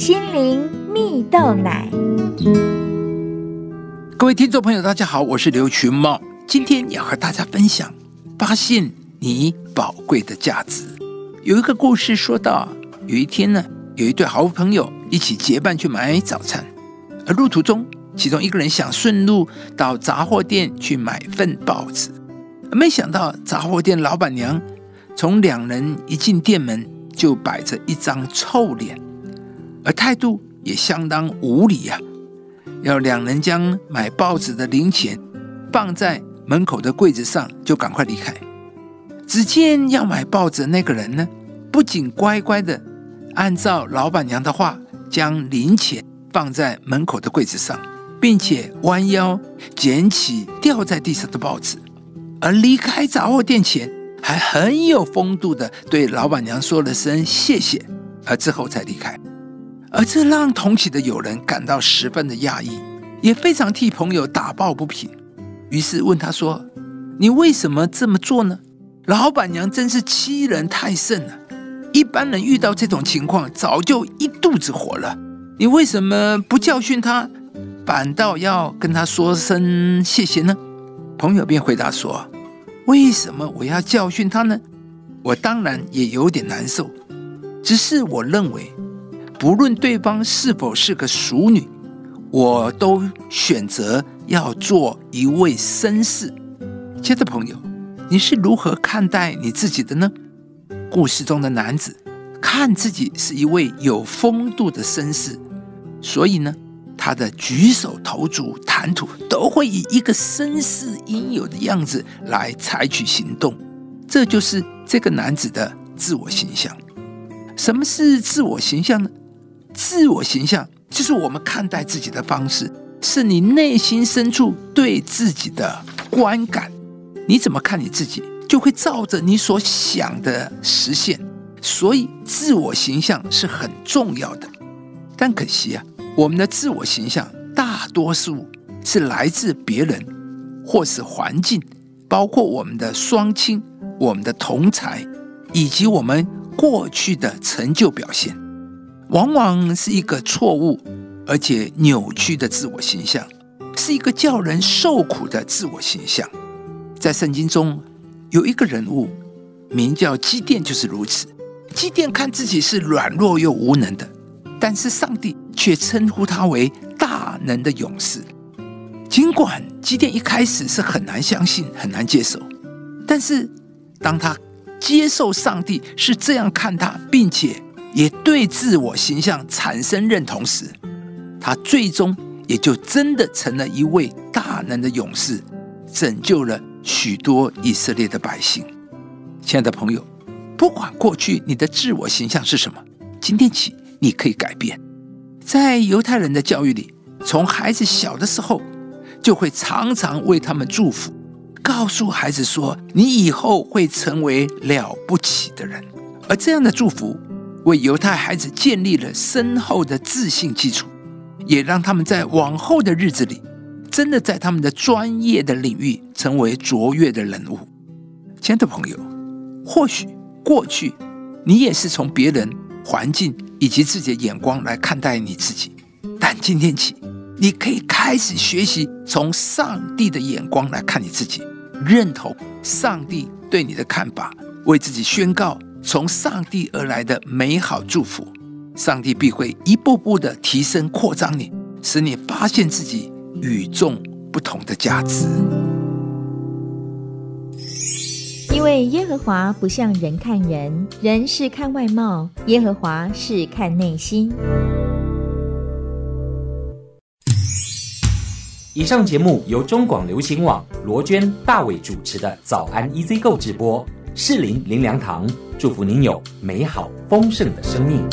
心灵蜜豆奶。各位听众朋友，大家好，我是刘群茂，今天要和大家分享发现你宝贵的价值。有一个故事说到，有一天呢，有一对好朋友一起结伴去买早餐，而路途中，其中一个人想顺路到杂货店去买份报纸，没想到杂货店老板娘从两人一进店门就摆着一张臭脸。而态度也相当无理呀！要两人将买报纸的零钱放在门口的柜子上，就赶快离开。只见要买报纸那个人呢，不仅乖乖的按照老板娘的话将零钱放在门口的柜子上，并且弯腰捡起掉在地上的报纸，而离开杂货店前还很有风度的对老板娘说了声谢谢，而之后才离开。而这让同起的友人感到十分的讶异，也非常替朋友打抱不平。于是问他说：“你为什么这么做呢？老板娘真是欺人太甚了！一般人遇到这种情况，早就一肚子火了。你为什么不教训他，反倒要跟他说声谢谢呢？”朋友便回答说：“为什么我要教训他呢？我当然也有点难受，只是我认为。”不论对方是否是个熟女，我都选择要做一位绅士。亲爱的朋友，你是如何看待你自己的呢？故事中的男子看自己是一位有风度的绅士，所以呢，他的举手投足、谈吐都会以一个绅士应有的样子来采取行动。这就是这个男子的自我形象。什么是自我形象呢？自我形象就是我们看待自己的方式，是你内心深处对自己的观感。你怎么看你自己，就会照着你所想的实现。所以，自我形象是很重要的。但可惜啊，我们的自我形象大多数是来自别人，或是环境，包括我们的双亲、我们的同才，以及我们过去的成就表现。往往是一个错误而且扭曲的自我形象，是一个叫人受苦的自我形象。在圣经中有一个人物，名叫基甸，就是如此。基甸看自己是软弱又无能的，但是上帝却称呼他为大能的勇士。尽管基甸一开始是很难相信、很难接受，但是当他接受上帝是这样看他，并且。也对自我形象产生认同时，他最终也就真的成了一位大能的勇士，拯救了许多以色列的百姓。亲爱的朋友，不管过去你的自我形象是什么，今天起你可以改变。在犹太人的教育里，从孩子小的时候，就会常常为他们祝福，告诉孩子说：“你以后会成为了不起的人。”而这样的祝福。为犹太孩子建立了深厚的自信基础，也让他们在往后的日子里，真的在他们的专业的领域成为卓越的人物。亲爱的朋友，或许过去你也是从别人、环境以及自己的眼光来看待你自己，但今天起，你可以开始学习从上帝的眼光来看你自己，认同上帝对你的看法，为自己宣告。从上帝而来的美好祝福，上帝必会一步步的提升、扩张你，使你发现自己与众不同的价值。因为耶和华不像人看人，人是看外貌，耶和华是看内心。以上节目由中广流行网罗娟、大伟主持的《早安 EZ 购》直播。适林林良堂祝福您有美好丰盛的生命。